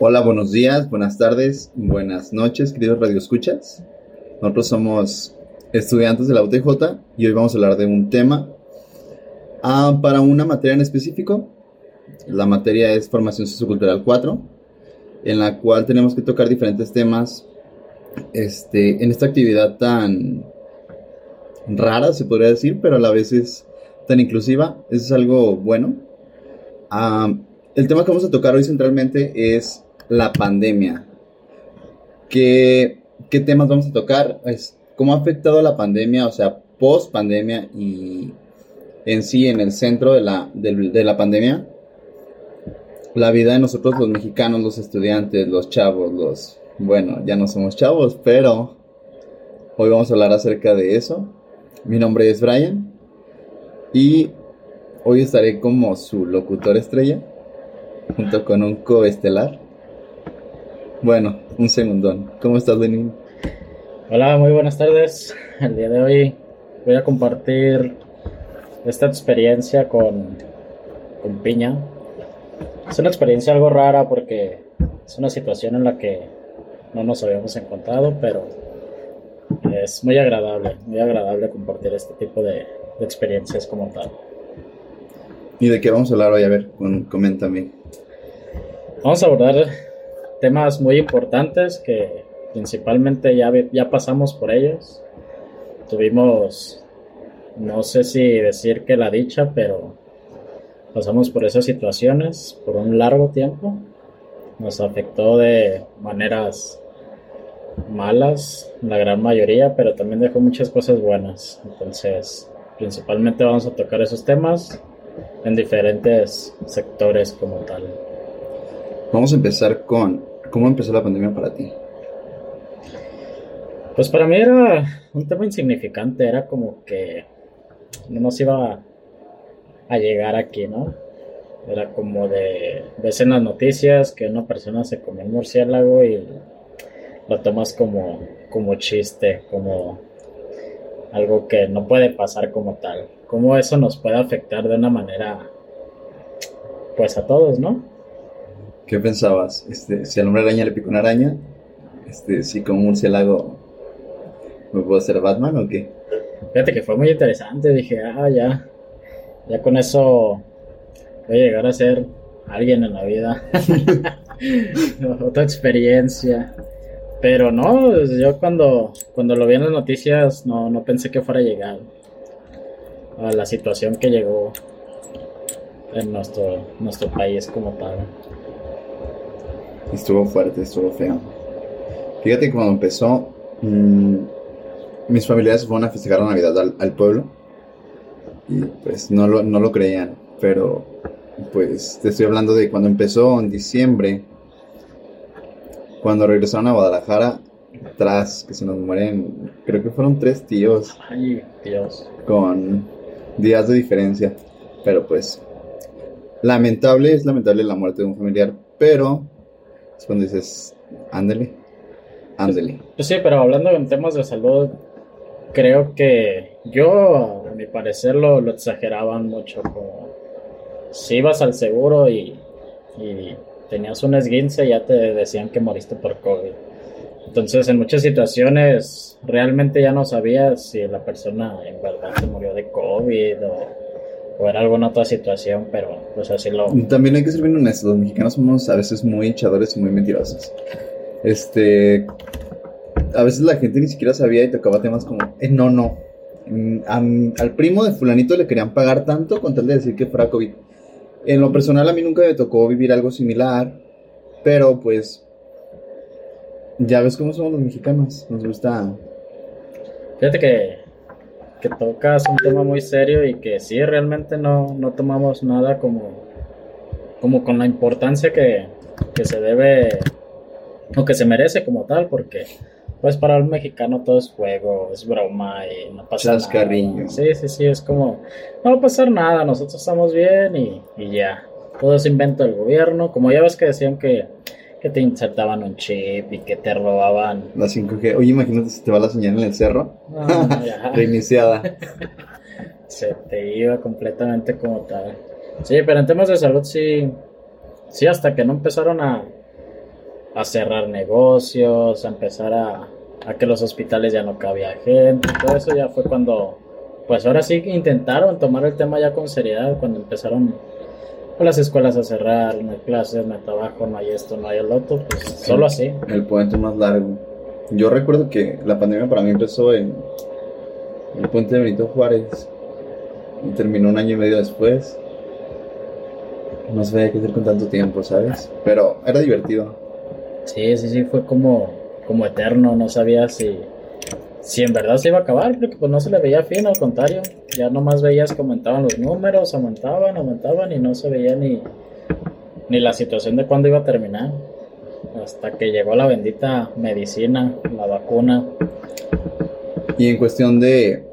Hola, buenos días, buenas tardes, buenas noches, queridos radioescuchas. Nosotros somos estudiantes de la UTJ y hoy vamos a hablar de un tema ah, para una materia en específico. La materia es Formación Sociocultural 4, en la cual tenemos que tocar diferentes temas este, en esta actividad tan rara, se podría decir, pero a la vez es tan inclusiva. Eso es algo bueno. El tema que vamos a tocar hoy centralmente es la pandemia. ¿Qué, qué temas vamos a tocar? Es, ¿Cómo ha afectado la pandemia, o sea, post pandemia y en sí, en el centro de la, de, la pandemia? La vida de nosotros los mexicanos, los estudiantes, los chavos, los... Bueno, ya no somos chavos, pero hoy vamos a hablar acerca de eso. Mi nombre es Brian y hoy estaré como su locutor estrella junto con un coestelar. Bueno, un segundón. ¿Cómo estás, Lenin? Hola, muy buenas tardes. El día de hoy voy a compartir esta experiencia con, con Piña. Es una experiencia algo rara porque es una situación en la que no nos habíamos encontrado, pero es muy agradable, muy agradable compartir este tipo de, de experiencias como tal. ¿Y de qué vamos a hablar hoy? A ver, coméntame. Vamos a abordar temas muy importantes que principalmente ya, ya pasamos por ellos. Tuvimos, no sé si decir que la dicha, pero pasamos por esas situaciones por un largo tiempo. Nos afectó de maneras malas, la gran mayoría, pero también dejó muchas cosas buenas. Entonces, principalmente vamos a tocar esos temas en diferentes sectores como tal. Vamos a empezar con cómo empezó la pandemia para ti. Pues para mí era un tema insignificante, era como que no nos iba a llegar aquí, ¿no? Era como de, ves en las noticias que una persona se comió un murciélago y lo tomas como, como chiste, como algo que no puede pasar como tal. Cómo eso nos puede afectar de una manera, pues a todos, ¿no? ¿Qué pensabas? Este, si al hombre araña le pica una araña, este, si con un murciélago me puedo hacer Batman o qué? Fíjate que fue muy interesante, dije, ah, ya, ya con eso voy a llegar a ser alguien en la vida. Otra experiencia. Pero no, yo cuando, cuando lo vi en las noticias no, no pensé que fuera a llegar a la situación que llegó en nuestro, nuestro país como tal. Estuvo fuerte, estuvo feo. Fíjate que cuando empezó, mm, mis familiares fueron a festejar la Navidad al, pueblo. Y pues no lo, no lo creían. Pero pues te estoy hablando de cuando empezó en diciembre. Cuando regresaron a Guadalajara, tras que se nos mueren, creo que fueron tres tíos. Ay, Dios. Con días de diferencia. Pero pues, lamentable, es lamentable la muerte de un familiar. Pero es cuando dices, ándale, ándale. Pues sí, pero hablando en temas de salud, creo que yo, a mi parecer, lo, lo exageraban mucho. Como si ibas al seguro y, y tenías un esguince, ya te decían que moriste por COVID. Entonces, en muchas situaciones, realmente ya no sabías si la persona en verdad se murió de COVID o o era alguna otra situación, pero pues así lo... También hay que ser bien honestos, los mexicanos somos a veces muy echadores y muy mentirosos. Este... A veces la gente ni siquiera sabía y tocaba temas como, eh, no, no. Mm, al primo de fulanito le querían pagar tanto con tal de decir que fuera COVID. En lo personal a mí nunca me tocó vivir algo similar, pero pues ya ves cómo somos los mexicanos, nos gusta... Fíjate que que tocas un tema muy serio y que sí, realmente no, no tomamos nada como, como con la importancia que, que se debe o que se merece como tal, porque pues para el mexicano todo es juego, es broma y no pasa nada. Sí, sí, sí, es como, no va a pasar nada, nosotros estamos bien y, y ya. Todo es invento del gobierno, como ya ves que decían que, que te insertaban un chip y que te robaban. La 5G. Oye, imagínate si te va la señal en el cerro. Ah. Reiniciada. Se te iba completamente como tal. Sí, pero en temas de salud sí. Sí, hasta que no empezaron a, a cerrar negocios, a empezar a, a que los hospitales ya no cabía gente, todo eso ya fue cuando, pues ahora sí que intentaron tomar el tema ya con seriedad, cuando empezaron las escuelas a cerrar, no hay clases, no hay trabajo, no hay esto, no hay el otro, pues solo así. El puente más largo. Yo recuerdo que la pandemia para mí empezó en el puente de Benito Juárez y terminó un año y medio después. No sabía qué hacer con tanto tiempo, ¿sabes? Pero era divertido. Sí, sí, sí, fue como, como eterno, no sabía si, si en verdad se iba a acabar, porque pues no se le veía fin, al contrario, ya nomás veías que aumentaban los números, aumentaban, aumentaban y no se veía ni, ni la situación de cuándo iba a terminar. Hasta que llegó la bendita medicina, la vacuna. Y en cuestión de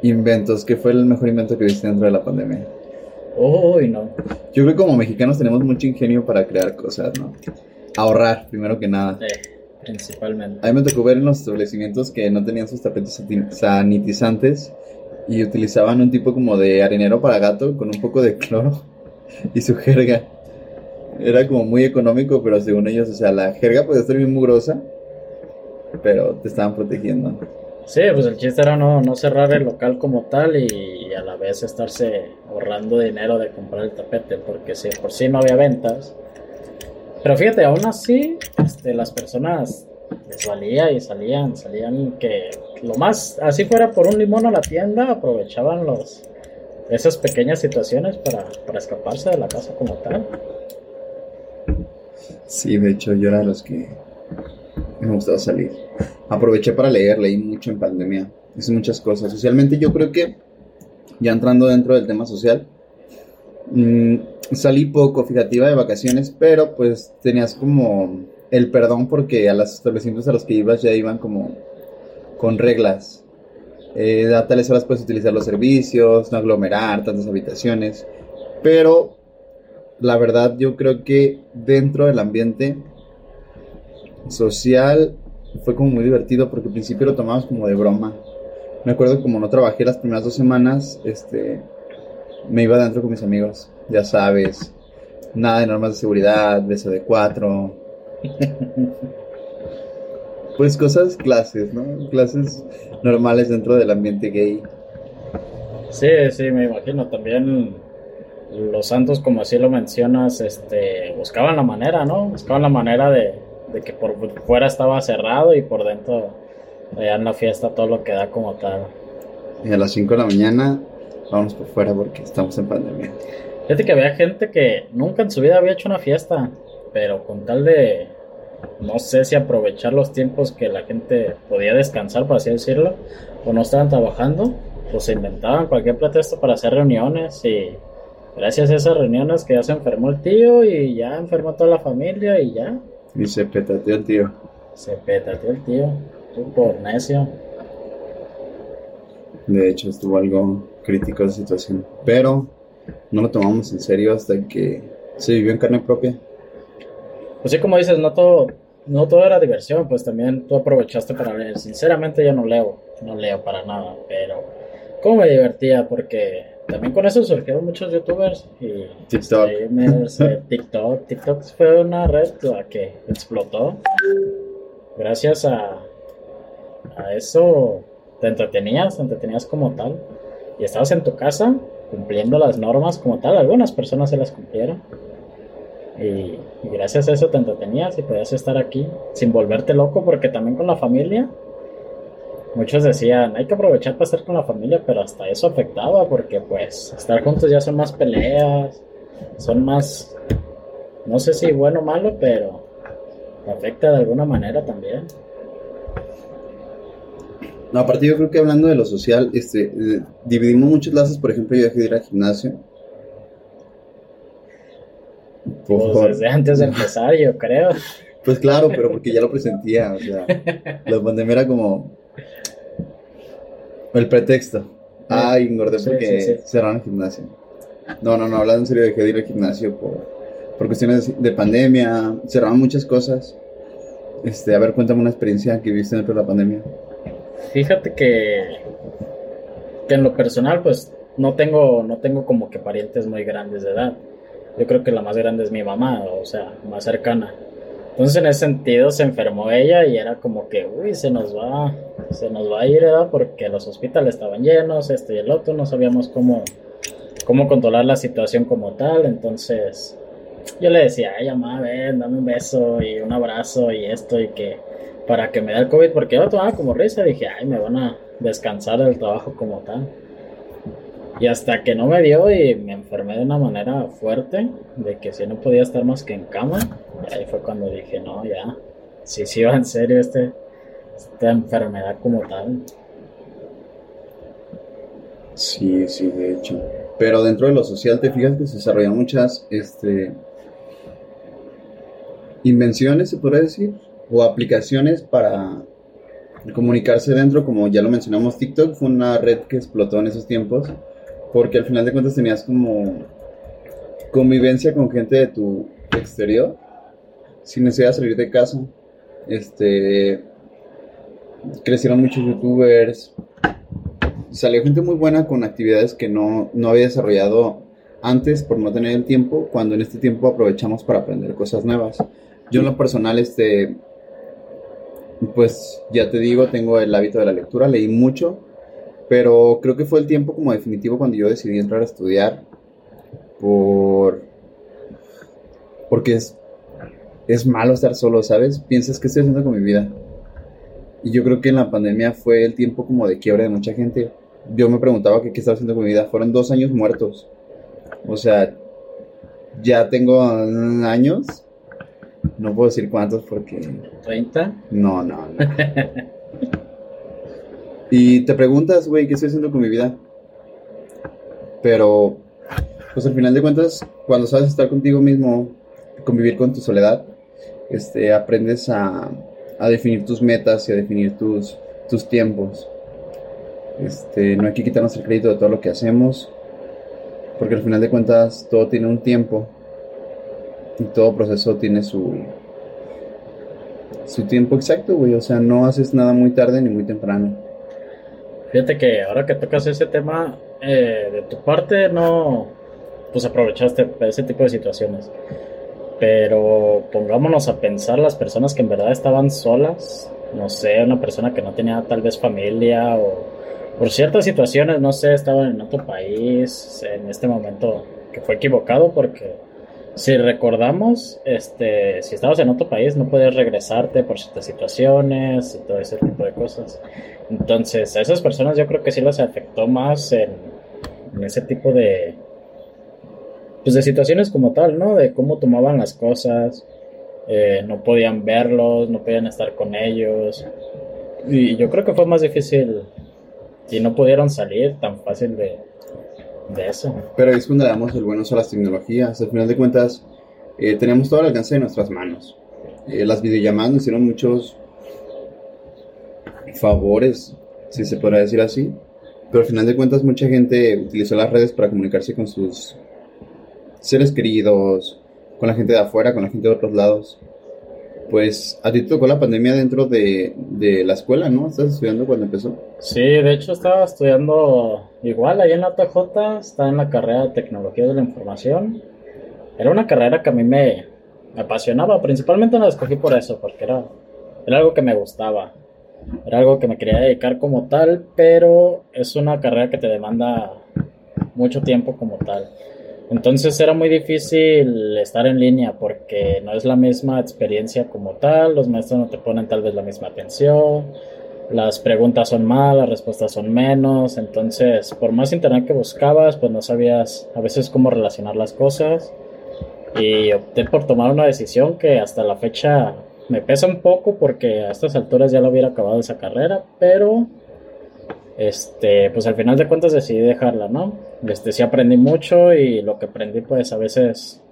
inventos, ¿qué fue el mejor invento que viste dentro de la pandemia? Uy, no. Yo creo que como mexicanos tenemos mucho ingenio para crear cosas, ¿no? Ahorrar, primero que nada. Eh, principalmente. A mí me tocó ver en los establecimientos que no tenían sus tapetes sanitizantes y utilizaban un tipo como de arenero para gato con un poco de cloro y su jerga. Era como muy económico, pero según ellos, o sea, la jerga podía estar bien mugrosa, pero te estaban protegiendo. Sí, pues el chiste era no, no cerrar el local como tal y a la vez estarse ahorrando dinero de comprar el tapete, porque si por sí no había ventas. Pero fíjate, aún así, este, las personas les valía y salían, salían que lo más, así fuera por un limón a la tienda, aprovechaban los esas pequeñas situaciones para, para escaparse de la casa como tal. Sí, de hecho, yo era de los que me gustaba salir. Aproveché para leer, leí mucho en pandemia. Hice muchas cosas. Socialmente, yo creo que, ya entrando dentro del tema social, mm, salí poco, fíjate, iba de vacaciones, pero pues tenías como el perdón porque a los establecimientos a los que ibas ya iban como con reglas. Eh, a tales horas puedes utilizar los servicios, no aglomerar tantas habitaciones, pero la verdad yo creo que dentro del ambiente social fue como muy divertido porque al principio lo tomamos como de broma. Me acuerdo que como no trabajé las primeras dos semanas, este, me iba adentro con mis amigos, ya sabes, nada de normas de seguridad, beso de cuatro. Pues cosas, clases, ¿no? Clases normales dentro del ambiente gay. Sí, sí, me imagino. También los santos, como así lo mencionas, este, buscaban la manera, ¿no? Buscaban la manera de, de que por fuera estaba cerrado y por dentro, allá en la fiesta, todo lo que da como tal. Y a las 5 de la mañana, vamos por fuera porque estamos en pandemia. Fíjate que había gente que nunca en su vida había hecho una fiesta, pero con tal de, no sé si aprovechar los tiempos que la gente podía descansar, por así decirlo, o no estaban trabajando, pues se inventaban cualquier pretexto para hacer reuniones y gracias a esas reuniones que ya se enfermó el tío y ya enfermó toda la familia y ya Y se petateó el tío. se petateó el tío, tú por necio. De hecho, estuvo algo crítico esa situación. Pero no lo tomamos en serio hasta que se vivió en carne propia. Pues sí, como dices, no todo, no todo era diversión, pues también tú aprovechaste para leer. Sinceramente yo no leo, no leo para nada, pero cómo me divertía porque también con eso surgieron muchos youtubers y TikTok. streamers, eh, TikTok. TikTok fue una red que explotó. Gracias a, a eso te entretenías, te entretenías como tal. Y estabas en tu casa cumpliendo las normas como tal. Algunas personas se las cumplieron. Y, gracias a eso te entretenías y podías estar aquí sin volverte loco, porque también con la familia, muchos decían, hay que aprovechar para estar con la familia, pero hasta eso afectaba, porque pues estar juntos ya son más peleas, son más, no sé si bueno o malo, pero afecta de alguna manera también. No, aparte yo creo que hablando de lo social, este, eh, dividimos muchos lazos. Por ejemplo, yo dejé de ir al gimnasio. Pues Por- desde antes de empezar, yo creo. Pues claro, pero porque ya lo presentía, o sea, la pandemia era como el pretexto. Ay, engordé Sí, porque sí, sí. cerraron el gimnasio. No, no, no, hablando en serio, dejé de ir al gimnasio por, por cuestiones de pandemia, cerraron muchas cosas. Este, a ver, cuéntame una experiencia que viviste dentro de la pandemia. Fíjate que, que en lo personal, pues no tengo, no tengo como que parientes muy grandes de edad. Yo creo que la más grande es mi mamá, o sea, más cercana. Entonces en ese sentido se enfermó ella y era como que, uy, se nos va, se nos va a ir, ¿verdad? Porque los hospitales estaban llenos, esto y el otro, no sabíamos cómo, cómo controlar la situación como tal. Entonces yo le decía, ay, mamá, ven, dame un beso y un abrazo y esto y que para que me dé el COVID, porque yo lo tomaba como risa, dije, ay, me van a descansar del trabajo como tal. Y hasta que no me dio y me enfermé de una manera fuerte, de que si no podía estar más que en cama, y ahí fue cuando dije, no, ya, sí, sí va en serio este, esta enfermedad como tal. Sí, sí, de hecho. Pero dentro de lo social, te fijas que se desarrollan muchas este, invenciones, se podría decir, o aplicaciones para comunicarse dentro, como ya lo mencionamos, TikTok fue una red que explotó en esos tiempos porque al final de cuentas tenías como convivencia con gente de tu exterior sin necesidad de salir de casa. Este crecieron muchos youtubers. Salió gente muy buena con actividades que no, no había desarrollado antes por no tener el tiempo, cuando en este tiempo aprovechamos para aprender cosas nuevas. Yo en lo personal, este, pues ya te digo, tengo el hábito de la lectura, leí mucho, pero creo que fue el tiempo como definitivo cuando yo decidí entrar a estudiar. Por. Porque es. Es malo estar solo, ¿sabes? Piensas que estoy haciendo con mi vida. Y yo creo que en la pandemia fue el tiempo como de quiebre de mucha gente. Yo me preguntaba qué, qué estaba haciendo con mi vida. Fueron dos años muertos. O sea, ya tengo años. No puedo decir cuántos porque. ¿30? No, no, no. Y te preguntas, güey, ¿qué estoy haciendo con mi vida? Pero, pues al final de cuentas, cuando sabes estar contigo mismo, convivir con tu soledad, este, aprendes a, a definir tus metas y a definir tus, tus tiempos. Este, no hay que quitarnos el crédito de todo lo que hacemos, porque al final de cuentas todo tiene un tiempo y todo proceso tiene su, su tiempo exacto, güey. O sea, no haces nada muy tarde ni muy temprano. Fíjate que ahora que tocas ese tema, eh, de tu parte no, pues aprovechaste ese tipo de situaciones. Pero pongámonos a pensar las personas que en verdad estaban solas, no sé, una persona que no tenía tal vez familia o por ciertas situaciones, no sé, estaban en otro país en este momento que fue equivocado porque si recordamos, este, si estabas en otro país no podías regresarte por ciertas situaciones y todo ese tipo de cosas. Entonces, a esas personas yo creo que sí las afectó más en, ese tipo de, pues de situaciones como tal, ¿no? De cómo tomaban las cosas, eh, no podían verlos, no podían estar con ellos. Y yo creo que fue más difícil y no pudieron salir tan fácil de, de eso. Pero es cuando le damos el buen uso a las tecnologías. Al final de cuentas, eh, tenemos todo el alcance de nuestras manos. Eh, las videollamadas nos hicieron muchos favores, si se podrá decir así. Pero al final de cuentas, mucha gente utilizó las redes para comunicarse con sus seres queridos, con la gente de afuera, con la gente de otros lados. Pues a ti te tocó la pandemia dentro de, de la escuela, ¿no? ¿Estás estudiando cuando empezó? Sí, de hecho estaba estudiando igual ahí en la TJ, estaba en la carrera de Tecnología de la Información. Era una carrera que a mí me, me apasionaba, principalmente la escogí por eso, porque era, era algo que me gustaba. Era algo que me quería dedicar como tal, pero es una carrera que te demanda mucho tiempo como tal. Entonces era muy difícil estar en línea porque no es la misma experiencia como tal, los maestros no te ponen tal vez la misma atención, las preguntas son más, las respuestas son menos, entonces por más internet que buscabas, pues no sabías a veces cómo relacionar las cosas. Y opté por tomar una decisión que hasta la fecha me pesa un poco porque a estas alturas ya lo hubiera acabado esa carrera, pero este, pues al final de cuentas decidí dejarla, ¿no? Este, sí aprendí mucho y lo que aprendí pues a veces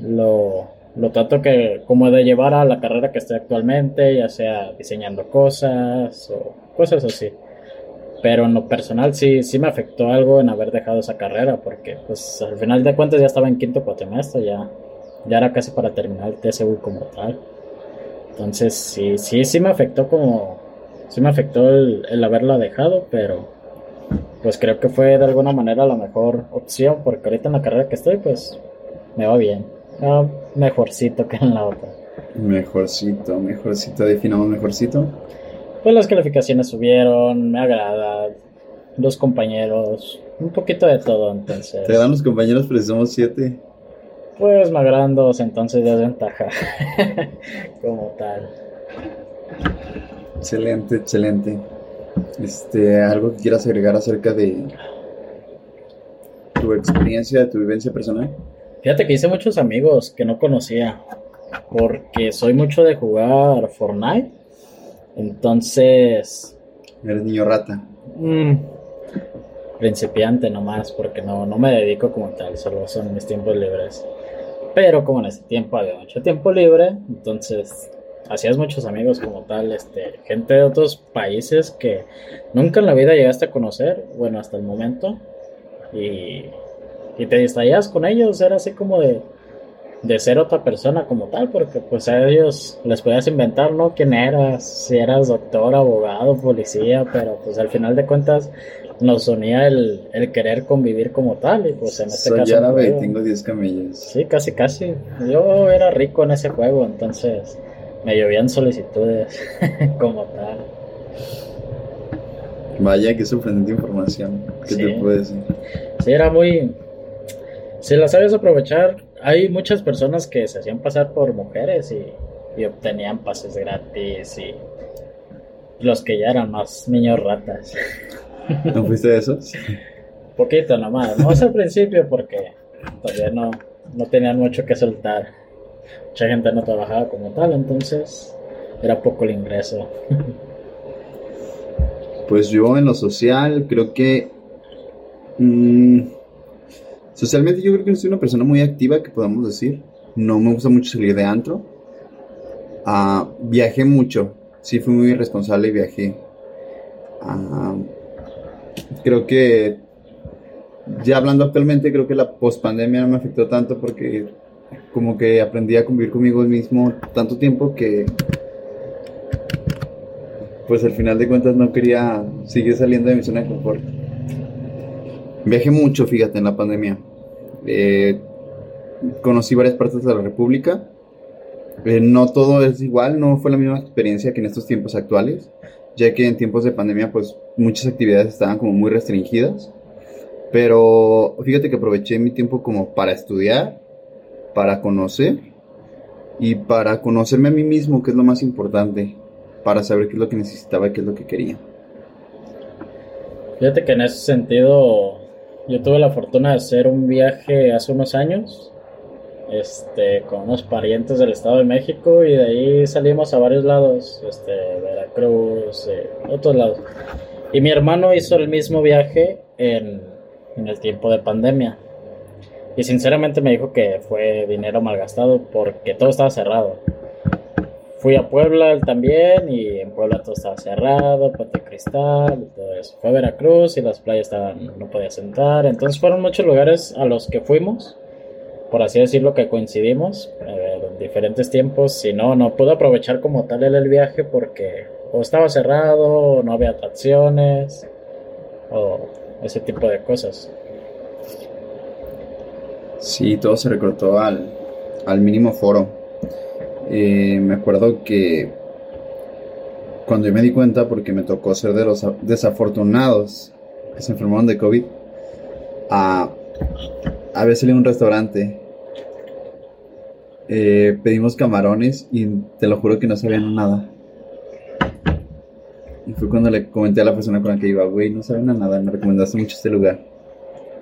lo, lo trato que como de llevar a la carrera que estoy actualmente, ya sea diseñando cosas o cosas así. Pero en lo personal sí, sí me afectó algo en haber dejado esa carrera porque pues al final de cuentas ya estaba en quinto cuatrimestre, ya, ya era casi para terminar el TSU como tal. Entonces sí, sí, sí me afectó como, sí me afectó el, el haberla dejado, pero pues creo que fue de alguna manera la mejor opción, porque ahorita en la carrera que estoy, pues me va bien. Ah, mejorcito que en la otra. Mejorcito, mejorcito, definamos mejorcito. Pues las calificaciones subieron, me agrada, los compañeros, un poquito de todo, entonces. Te dan los compañeros, pero somos siete. Pues me agradan dos, entonces ya es ventaja. Como tal. Excelente, excelente. Este, algo que quieras agregar acerca de tu experiencia, de tu vivencia personal. Fíjate que hice muchos amigos que no conocía. Porque soy mucho de jugar Fortnite. Entonces. Eres niño rata. mm, principiante nomás, porque no, no me dedico como tal, solo son mis tiempos libres. Pero como en ese tiempo había mucho tiempo libre, entonces hacías muchos amigos como tal, este, gente de otros países que nunca en la vida llegaste a conocer, bueno, hasta el momento, y, y te distraías con ellos, era así como de, de ser otra persona como tal, porque pues a ellos les podías inventar, ¿no? ¿Quién eras? Si eras doctor, abogado, policía, pero pues al final de cuentas nos unía el, el querer convivir como tal, y pues en este Soy caso... árabe y juego- tengo 10 camellos. Sí, casi, casi. Yo era rico en ese juego, entonces me llovían solicitudes como tal. Vaya, qué sorprendente información. ¿Qué Sí. te puedo decir? Sí, era muy... Si la sabes aprovechar, hay muchas personas que se hacían pasar por mujeres y, y obtenían pases gratis y los que ya eran más niños ratas. ¿No fuiste de esos? Poquito nomás, no al principio porque todavía no, no tenían mucho que soltar. Mucha gente no trabajaba como tal, entonces era poco el ingreso. Pues yo en lo social creo que... mm, socialmente yo creo que soy una persona muy activa, que podamos decir. No me gusta mucho salir de antro. Ah, viajé mucho. Sí, fui muy responsable y viajé. Ah, creo que... Ya hablando actualmente, creo que la pospandemia no me afectó tanto porque como que aprendí a convivir conmigo mismo tanto tiempo que pues al final de cuentas no quería seguir saliendo de mi zona de confort. Viajé mucho, fíjate, en la pandemia. Eh, conocí varias partes de la República. Eh, no todo es igual, no fue la misma experiencia que en estos tiempos actuales, ya que en tiempos de pandemia pues muchas actividades estaban como muy restringidas. Pero fíjate que aproveché mi tiempo como para estudiar, para conocer y para conocerme a mí mismo, que es lo más importante para saber qué es lo que necesitaba y qué es lo que quería. Fíjate que en ese sentido yo tuve la fortuna de hacer un viaje hace unos años este, con unos parientes del Estado de México y de ahí salimos a varios lados, este, Veracruz, eh, otros lados. Y mi hermano hizo el mismo viaje en, en el tiempo de pandemia. Y sinceramente me dijo que fue dinero malgastado porque todo estaba cerrado. Fui a Puebla también y en Puebla todo estaba cerrado, Puente Cristal y todo eso. Fue a Veracruz y las playas estaban, no podía sentar. Entonces fueron muchos lugares a los que fuimos, por así decirlo, que coincidimos eh, en diferentes tiempos. Si no, no pude aprovechar como tal el viaje porque o estaba cerrado, o no había atracciones, o ese tipo de cosas. Sí, todo se recortó al, al mínimo foro. Eh, me acuerdo que cuando yo me di cuenta, porque me tocó ser de los desafortunados que se enfermaron de COVID, a, a a un restaurante. Eh, pedimos camarones y te lo juro que no sabían nada. Y fue cuando le comenté a la persona con la que iba, güey, no saben nada, me recomendaste mucho este lugar.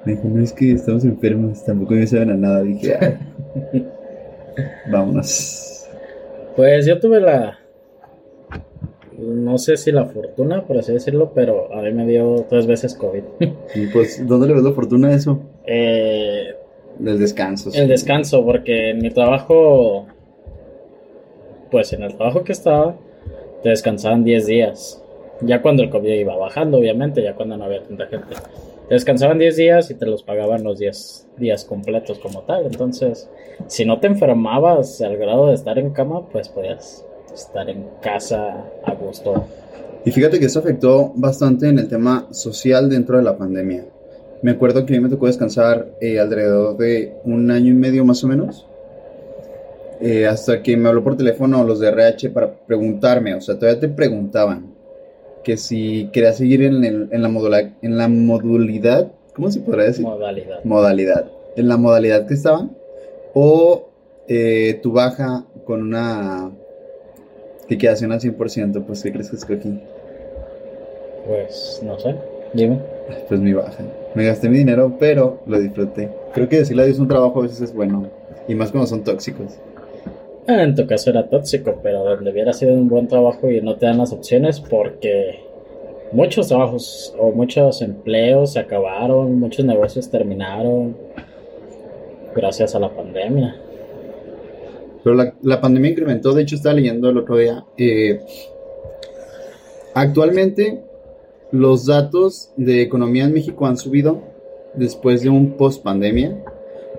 Me dijo, no es que estamos enfermos, tampoco me saben a nada. Dije, "Ay, vámonos. Pues yo tuve la, no sé si la fortuna, por así decirlo, pero a mí me dio tres veces COVID. Y pues, ¿dónde le ves la fortuna a eso? Eh, Del descanso. sí. el descanso, porque en mi trabajo, pues en el trabajo que estaba, te descansaban 10 días. Ya cuando el COVID iba bajando, obviamente, ya cuando no había tanta gente. Descansaban 10 días y te los pagaban los 10 días completos como tal. Entonces, si no te enfermabas al grado de estar en cama, pues podías estar en casa a gusto. Y fíjate que eso afectó bastante en el tema social dentro de la pandemia. Me acuerdo que a mí me tocó descansar eh, alrededor de un año y medio más o menos. Eh, hasta que me habló por teléfono los de RH para preguntarme, o sea, todavía te preguntaban que si quería seguir en, en, la, modula, en la modalidad, ¿cómo se podría decir? Modalidad. Modalidad. En la modalidad que estaban. O eh, tu baja con una liquidación al 100%, pues ¿qué crees que escogí? Pues no sé, dime. Pues mi baja. Me gasté mi dinero, pero lo disfruté. Creo que decirle adiós a un trabajo a veces es bueno. Y más cuando son tóxicos. Ah, en tu caso era tóxico, pero donde hubiera sido un buen trabajo y no te dan las opciones porque muchos trabajos o muchos empleos se acabaron, muchos negocios terminaron gracias a la pandemia. Pero la, pandemia incrementó, de hecho estaba leyendo el otro día, eh, actualmente los datos de economía en México han subido después de un post pandemia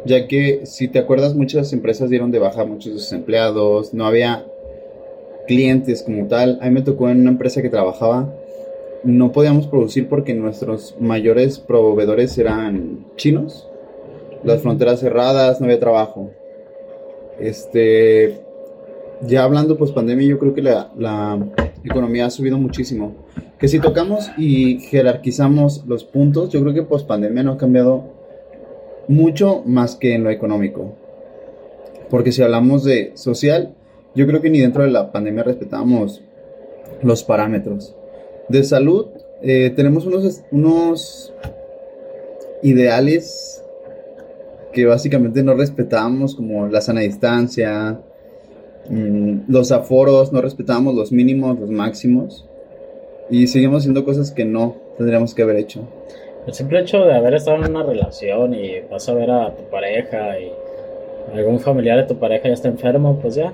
ya que si te acuerdas muchas empresas dieron de baja a muchos de sus empleados, no había clientes como tal. A mí me tocó en una empresa que trabajaba, no podíamos producir porque nuestros mayores proveedores eran chinos, las fronteras cerradas, no había trabajo. Este, ya hablando pues pandemia, yo creo que la, la economía ha subido muchísimo. Que si tocamos y jerarquizamos los puntos, yo creo que post pandemia no ha cambiado mucho más que en lo económico. Porque si hablamos de social, yo creo que ni dentro de la pandemia respetamos los parámetros. De salud, eh, tenemos unos, unos ideales que básicamente no respetamos, como la sana distancia, mm, los aforos, no respetamos los mínimos, los máximos, y seguimos haciendo cosas que no tendríamos que haber hecho. El simple hecho de haber estado en una relación y vas a ver a tu pareja y algún familiar de tu pareja ya está enfermo, pues ya,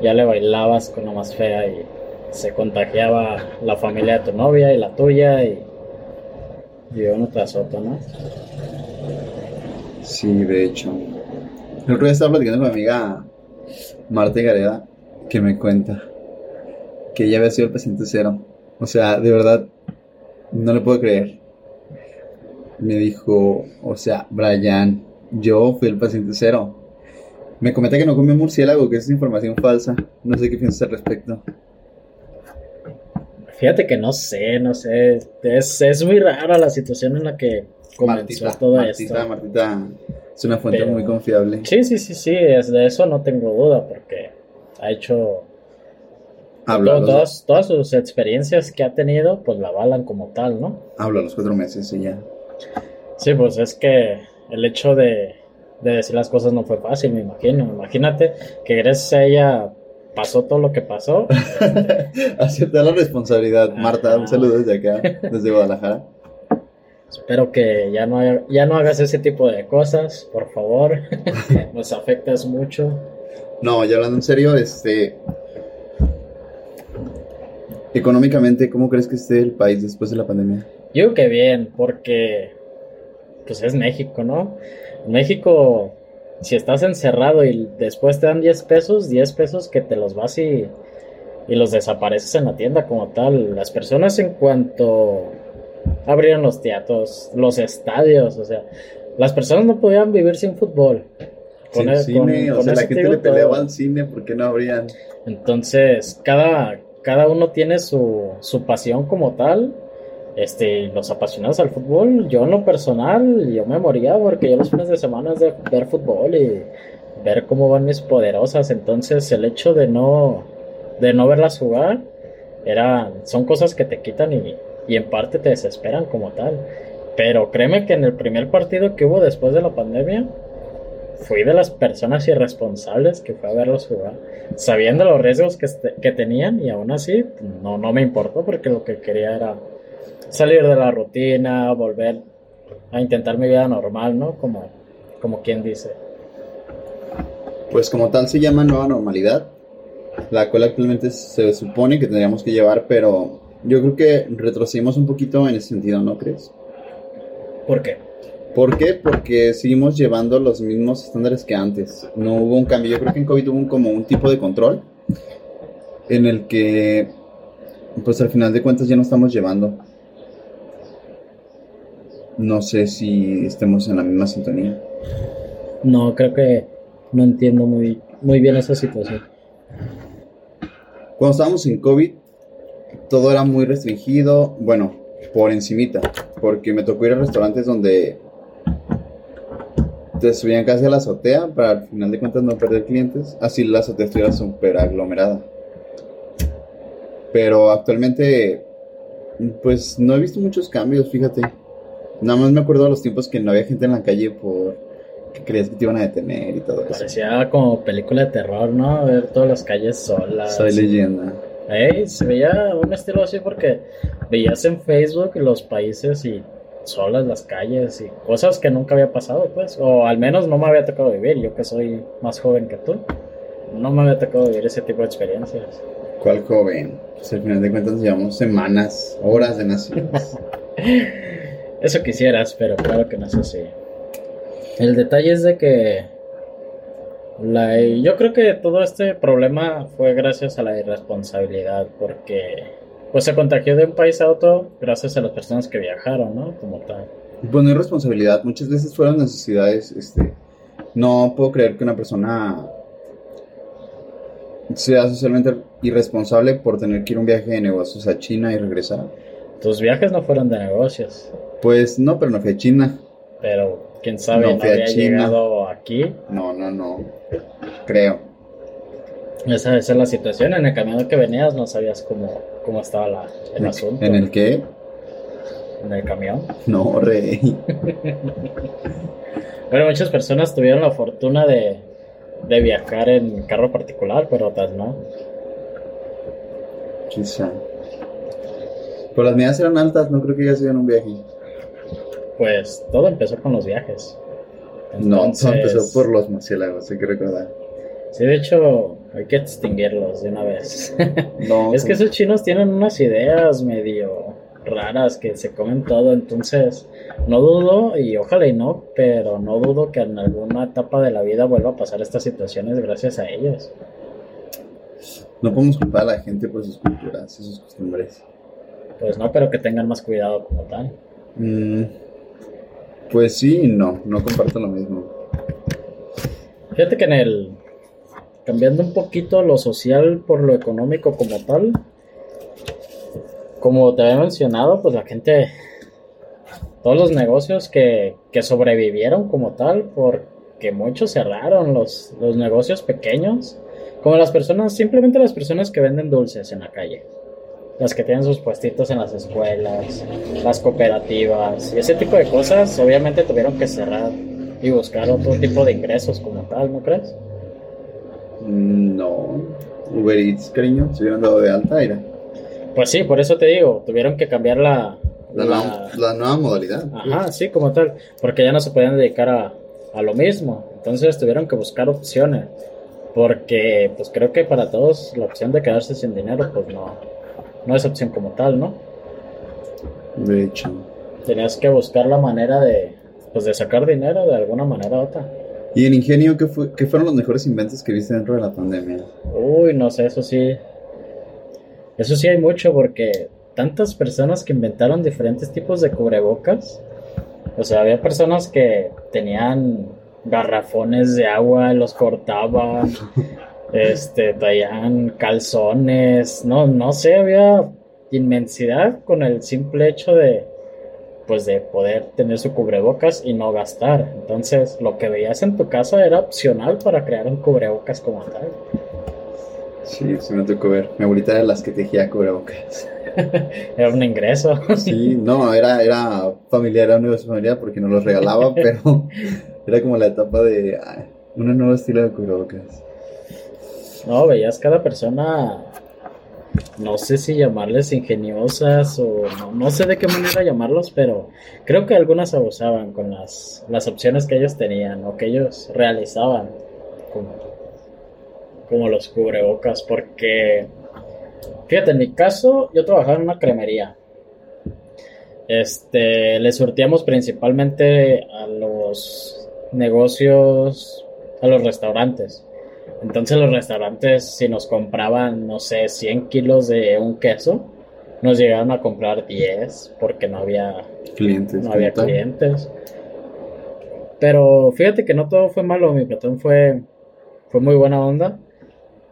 ya le bailabas con la más fea y se contagiaba la familia de tu novia y la tuya y, y uno tras otro, ¿no? Sí, de hecho. El otro día estaba platicando con mi amiga Marta Gareda que me cuenta que ella había sido el paciente cero. O sea, de verdad, no le puedo creer me dijo, o sea, Brian, yo fui el paciente cero. Me comenta que no comió murciélago, que es información falsa. No sé qué piensas al respecto. Fíjate que no sé, no sé. Es, es muy rara la situación en la que comenzó todo esto. Martita es una fuente muy confiable. Sí, sí, sí, sí. de eso no tengo duda porque ha hecho todas, todas sus experiencias que ha tenido, pues la avalan como tal, ¿no? Habla los cuatro meses y ya. Sí, pues es que el hecho de, decir las cosas no fue fácil, me imagino. Imagínate que gracias a ella pasó todo lo que pasó. Aceptar la responsabilidad. Marta, un saludo desde acá, desde Guadalajara. Espero que ya no, ya no hagas ese tipo de cosas, por favor. Nos afectas mucho. No, ya hablando en serio, este. Económicamente, ¿cómo crees que esté el país después de la pandemia? Yo creo que bien, porque pues es México, ¿no? México, si estás encerrado y después te dan 10 pesos, 10 pesos que te los vas y, y los desapareces en la tienda como tal. Las personas en cuanto abrieron los teatros, los estadios, o sea, las personas no podían vivir sin fútbol. Con el, cine, o sea, la gente le peleaba al cine porque no habrían. Entonces, cada, cada uno tiene su, su pasión como tal este, los apasionados al fútbol, yo en lo personal, yo me moría porque yo los fines de semana es de ver fútbol y ver cómo van mis poderosas. Entonces, el hecho de no, de no verlas jugar, era, son cosas que te quitan y, y en parte te desesperan como tal. Pero créeme que en el primer partido que hubo después de la pandemia, fui de las personas irresponsables que fue a verlos jugar, sabiendo los riesgos que, que tenían y aún así no, no me importó porque lo que quería era salir de la rutina, volver a intentar mi vida normal, ¿no? Como, como quien dice. Pues como tal se llama nueva normalidad, la cual actualmente se supone que tendríamos que llevar, pero yo creo que retrocedimos un poquito en ese sentido, ¿no crees? ¿Por qué? ¿Por qué? Porque seguimos llevando los mismos estándares que antes. No hubo un cambio. Yo creo que en COVID hubo un, como un tipo de control en el que, pues al final de cuentas ya no estamos llevando. No sé si estemos en la misma sintonía. No, creo que no entiendo muy, muy bien esa situación. Cuando estábamos en COVID, todo era muy restringido. Bueno, por encimita. Porque me tocó ir a restaurantes donde te subían casi a la azotea para al final de cuentas no perder clientes. Así la azotea estuviera súper aglomerada. Pero actualmente, pues no he visto muchos cambios, fíjate. Nada más me acuerdo de los tiempos que no había gente en la calle por que creías que te iban a detener y todo eso. Parecía como película de terror, ¿no? Ver todas las calles solas. Soy leyenda. Ey, se veía un estilo así porque veías en Facebook los países y solas las calles y cosas que nunca había pasado, pues, o al menos no me había tocado vivir, yo que soy más joven que tú, no me había tocado vivir ese tipo de experiencias. ¿Cuál joven? Pues al final de cuentas llevamos semanas, horas de nacidos. Eso quisieras, pero claro que no es así. El detalle es de que la, yo creo que todo este problema fue gracias a la irresponsabilidad, porque pues se contagió de un país a otro gracias a las personas que viajaron, ¿no? Como tal. Bueno, irresponsabilidad, muchas veces fueron necesidades, este, no puedo creer que una persona sea socialmente irresponsable por tener que ir un viaje de negocios a China y regresar. Tus viajes no fueron de negocios. Pues no, pero no fui a China. Pero quién sabe, no, había llegado aquí. No, no, no. Creo. Esa, esa, es la situación. En el camino que venías no sabías cómo, cómo estaba la, el asunto. ¿En el qué? En el camión. No, rey. Pero muchas personas tuvieron la fortuna de, de viajar en carro particular, pero otras no. Quizá. Pero las mías eran altas, no creo que ya en un viaje. Pues todo empezó con los viajes. No, todo empezó por los murciélagos, hay que recordar. Sí, de hecho, hay que extinguirlos de una vez. No, es que esos chinos tienen unas ideas medio raras que se comen todo, entonces no dudo, y ojalá y no, pero no dudo que en alguna etapa de la vida vuelva a pasar estas situaciones gracias a ellos. No podemos culpar a la gente por sus culturas y sus costumbres. Pues no, pero que tengan más cuidado como tal. Mm, pues sí y no, no comparto lo mismo. Fíjate que en el. Cambiando un poquito lo social por lo económico como tal. Como te había mencionado, pues la gente. Todos los negocios que, que sobrevivieron como tal, porque muchos cerraron, los, los negocios pequeños. Como las personas, simplemente las personas que venden dulces en la calle las que tienen sus puestitos en las escuelas, las cooperativas y ese tipo de cosas, obviamente tuvieron que cerrar y buscar otro tipo de ingresos como tal, ¿no crees? Mm, no, Uber Eats, cariño, se hubieran dado de alta, era. Pues sí, por eso te digo, tuvieron que cambiar la... La, la, nueva modalidad. Ajá, sí, como tal, porque ya no se podían dedicar a, a lo mismo, entonces tuvieron que buscar opciones, porque pues creo que para todos la opción de quedarse sin dinero pues no, no es opción como tal, ¿no? De hecho. Tenías que buscar la manera de, pues, de sacar dinero de alguna manera u otra. ¿Y en ingenio qué, fue, qué fueron los mejores inventos que viste dentro de la pandemia? Uy, no sé, eso sí. Eso sí hay mucho porque tantas personas que inventaron diferentes tipos de cubrebocas. O sea, había personas que tenían garrafones de agua, los cortaban, este, traían calzones, no, no sé, había inmensidad con el simple hecho de, pues de poder tener su cubrebocas y no gastar. Entonces, lo que veías en tu casa era opcional para crear un cubrebocas como tal. Sí, se me tocó ver. Mi abuelita era las que tejía cubrebocas. era un ingreso. sí, no, era, era familiar, era un negocio familiar porque no los regalaba, pero era como la etapa de un nuevo estilo de cubrebocas. No, veías cada persona, no sé si llamarles ingeniosas o no, sé de qué manera llamarlos, pero creo que algunas abusaban con las, las opciones que ellos tenían o que ellos realizaban, como, como los cubrebocas, porque, fíjate, en mi caso yo trabajaba en una cremería. Este, le surtíamos principalmente a los negocios, a los restaurantes. Entonces los restaurantes, si nos compraban, no sé, 100 kilos de un queso, nos llegaron a comprar 10 porque no había clientes. No había clientes. Pero fíjate que no todo fue malo, mi patrón fue, fue muy buena onda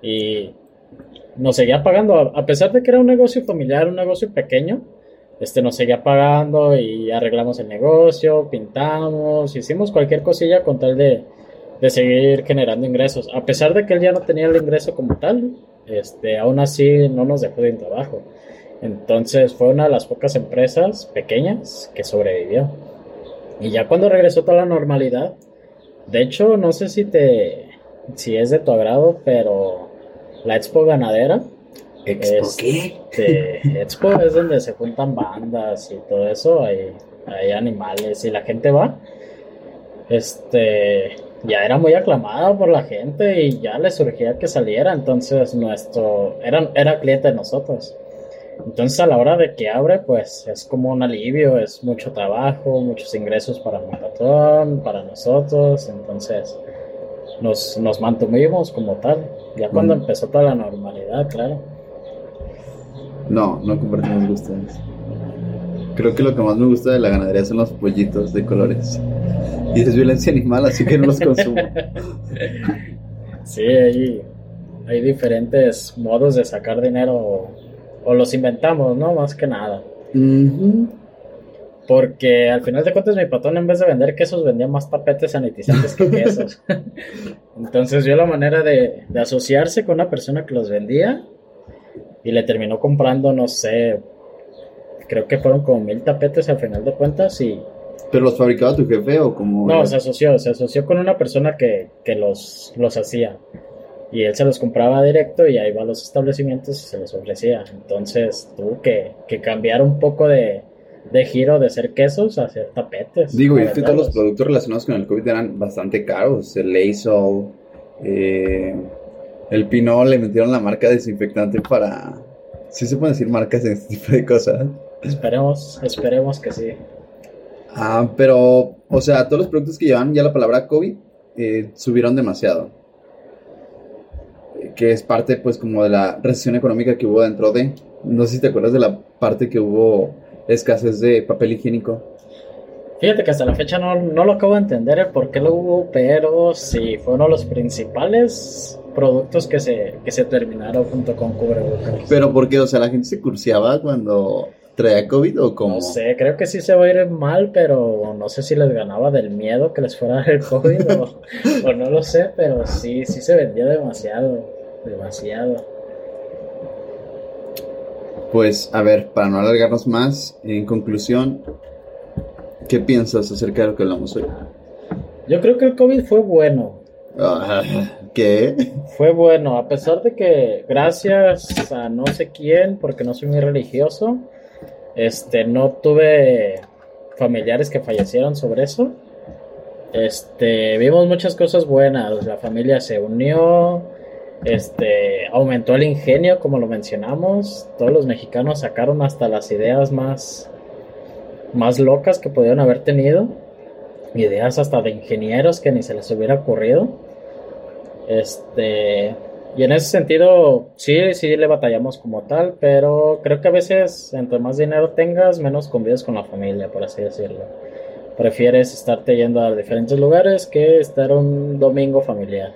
y nos seguía pagando, a pesar de que era un negocio familiar, un negocio pequeño, este nos seguía pagando y arreglamos el negocio, pintamos, hicimos cualquier cosilla con tal de, de seguir generando ingresos. A pesar de que él ya no tenía el ingreso como tal, este, aún así no nos dejó de trabajo. Entonces fue una de las pocas empresas pequeñas que sobrevivió. Y ya cuando regresó toda la normalidad, de hecho, no sé si te si es de tu agrado, pero la Expo Ganadera. ¿Expo qué? Expo es donde se juntan bandas y todo eso, hay, hay animales y la gente va. Este ya era muy aclamada por la gente y ya le surgía que saliera, entonces nuestro era, era cliente de nosotros. Entonces a la hora de que abre, pues es como un alivio, es mucho trabajo, muchos ingresos para el patrón, para nosotros, entonces nos, nos mantuvimos como tal, ya cuando mm. empezó toda la normalidad, claro. No, no compartimos gustos. Creo que lo que más me gusta de la ganadería son los pollitos de colores. Y es violencia animal, así que no los consumo. sí, hay, hay diferentes modos de sacar dinero o los inventamos, ¿no? Más que nada. Porque al final de cuentas mi patrón en vez de vender quesos vendía más tapetes sanitizantes que quesos. Entonces vio la manera de, asociarse con una persona que los vendía y le terminó comprando, no sé, creo que fueron como mil tapetes al final de cuentas y... ¿Pero los fabricaba tu jefe o como...? No, se asoció, se asoció con una persona que, que los, los hacía y él se los compraba directo y ahí va a los establecimientos y se los ofrecía. Entonces tuvo que, cambiar un poco de, giro de ser quesos a hacer tapetes. Digo, y es que todos los productos relacionados con el COVID eran bastante caros. El Lysol, eh, el Pinot le metieron la marca desinfectante para... ¿Sí se pueden decir marcas en este tipo de cosas? Esperemos, esperemos que sí. Ah, pero, o sea, todos los productos que llevan ya la palabra COVID eh, subieron demasiado que es parte pues como de la recesión económica que hubo dentro de, no sé si te acuerdas de la parte que hubo escasez de papel higiénico. Fíjate que hasta la fecha no, no lo acabo de entender el por qué lo hubo, pero sí fue uno de los principales productos que se, que se terminaron junto con cubrebocas. Pero porque, o sea, la gente se curseaba cuando traía COVID o cómo? No sé, creo que sí se va a ir mal, pero no sé si les ganaba del miedo que les fuera el COVID o, o no lo sé, pero sí, sí se vendía demasiado demasiado. Pues a ver, para no alargarnos más, en conclusión, ¿qué piensas acerca de lo que hablamos hoy? Yo creo que el COVID fue bueno. Ah, ¿Qué? Fue bueno, a pesar de que gracias a no sé quién, porque no soy muy religioso, este, no tuve familiares que fallecieron sobre eso. Este, vimos muchas cosas buenas, la familia se unió, este, aumentó el ingenio, como lo mencionamos. Todos los mexicanos sacaron hasta las ideas más, más locas que pudieron haber tenido. Ideas hasta de ingenieros que ni se les hubiera ocurrido. Este, y en ese sentido, sí, sí le batallamos como tal, pero creo que a veces, entre más dinero tengas, menos convives con la familia, por así decirlo. Prefieres estarte yendo a diferentes lugares que estar un domingo familiar.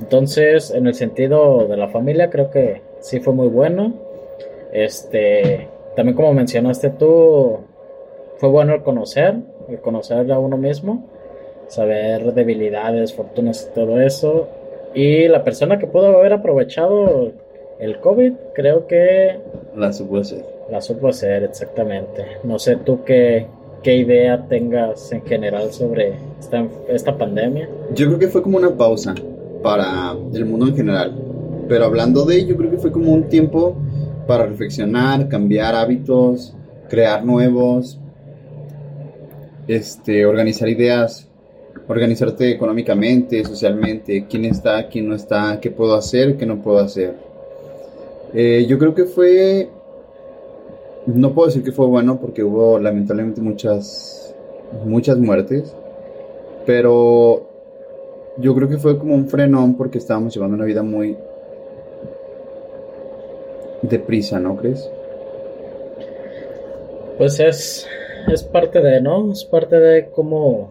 Entonces, en el sentido de la familia, creo que sí fue muy bueno. Este, también como mencionaste tú, fue bueno el conocer, el conocer a uno mismo, saber debilidades, fortunas y todo eso. Y la persona que pudo haber aprovechado el COVID, creo que... La supo hacer. La supo hacer, exactamente. No sé tú qué, qué idea tengas en general sobre esta, esta pandemia. Yo creo que fue como una pausa para el mundo en general. Pero hablando de ello, creo que fue como un tiempo para reflexionar, cambiar hábitos, crear nuevos, este, organizar ideas, organizarte económicamente, socialmente, quién está, quién no está, qué puedo hacer, qué no puedo hacer. Eh, yo creo que fue no puedo decir que fue bueno porque hubo lamentablemente muchas, muchas muertes, pero yo creo que fue como un frenón porque estábamos llevando una vida muy deprisa, ¿no crees? Pues es, es parte de, ¿no? Es parte de cómo,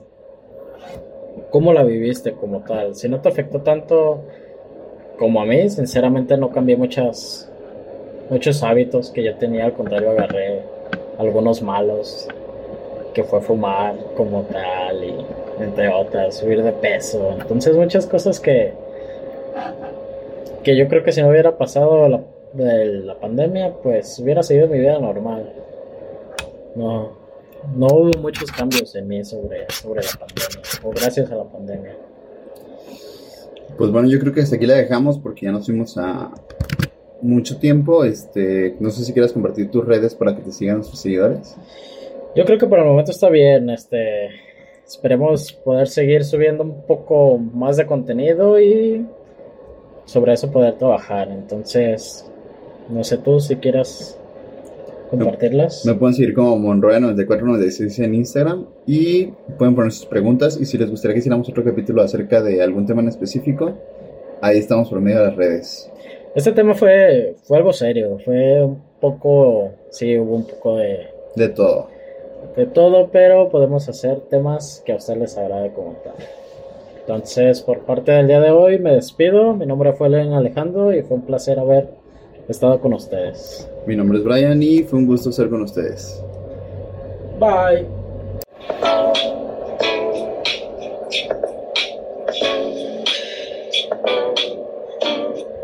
cómo la viviste como tal. Si no te afectó tanto como a mí, sinceramente no cambié muchas, muchos hábitos que yo tenía, al contrario agarré algunos malos, que fue fumar como tal y entre otras, subir de peso. Entonces muchas cosas que, que yo creo que si no hubiera pasado la, la pandemia, pues hubiera seguido mi vida normal. No, no hubo muchos cambios en mí sobre, sobre la pandemia, o gracias a la pandemia. Pues bueno, yo creo que hasta aquí la dejamos porque ya nos fuimos a mucho tiempo. Este, no sé si quieras compartir tus redes para que te sigan nuestros seguidores. Yo creo que por el momento está bien. Este, esperemos poder seguir subiendo un poco más de contenido y sobre eso poder trabajar. Entonces, no sé tú si quieras compartirlas. Me pueden seguir como Monroya9496 en Instagram y pueden poner sus preguntas y si les gustaría que hiciéramos otro capítulo acerca de algún tema en específico, ahí estamos por medio de las redes. Este tema fue, fue algo serio, fue un poco, sí, hubo un poco de... De todo. De todo, pero podemos hacer temas que a ustedes les agrade como tal. Entonces, por parte del día de hoy, me despido. Mi nombre fue Len Alejandro y fue un placer haber estado con ustedes. Mi nombre es Brian y fue un gusto estar con ustedes. Bye.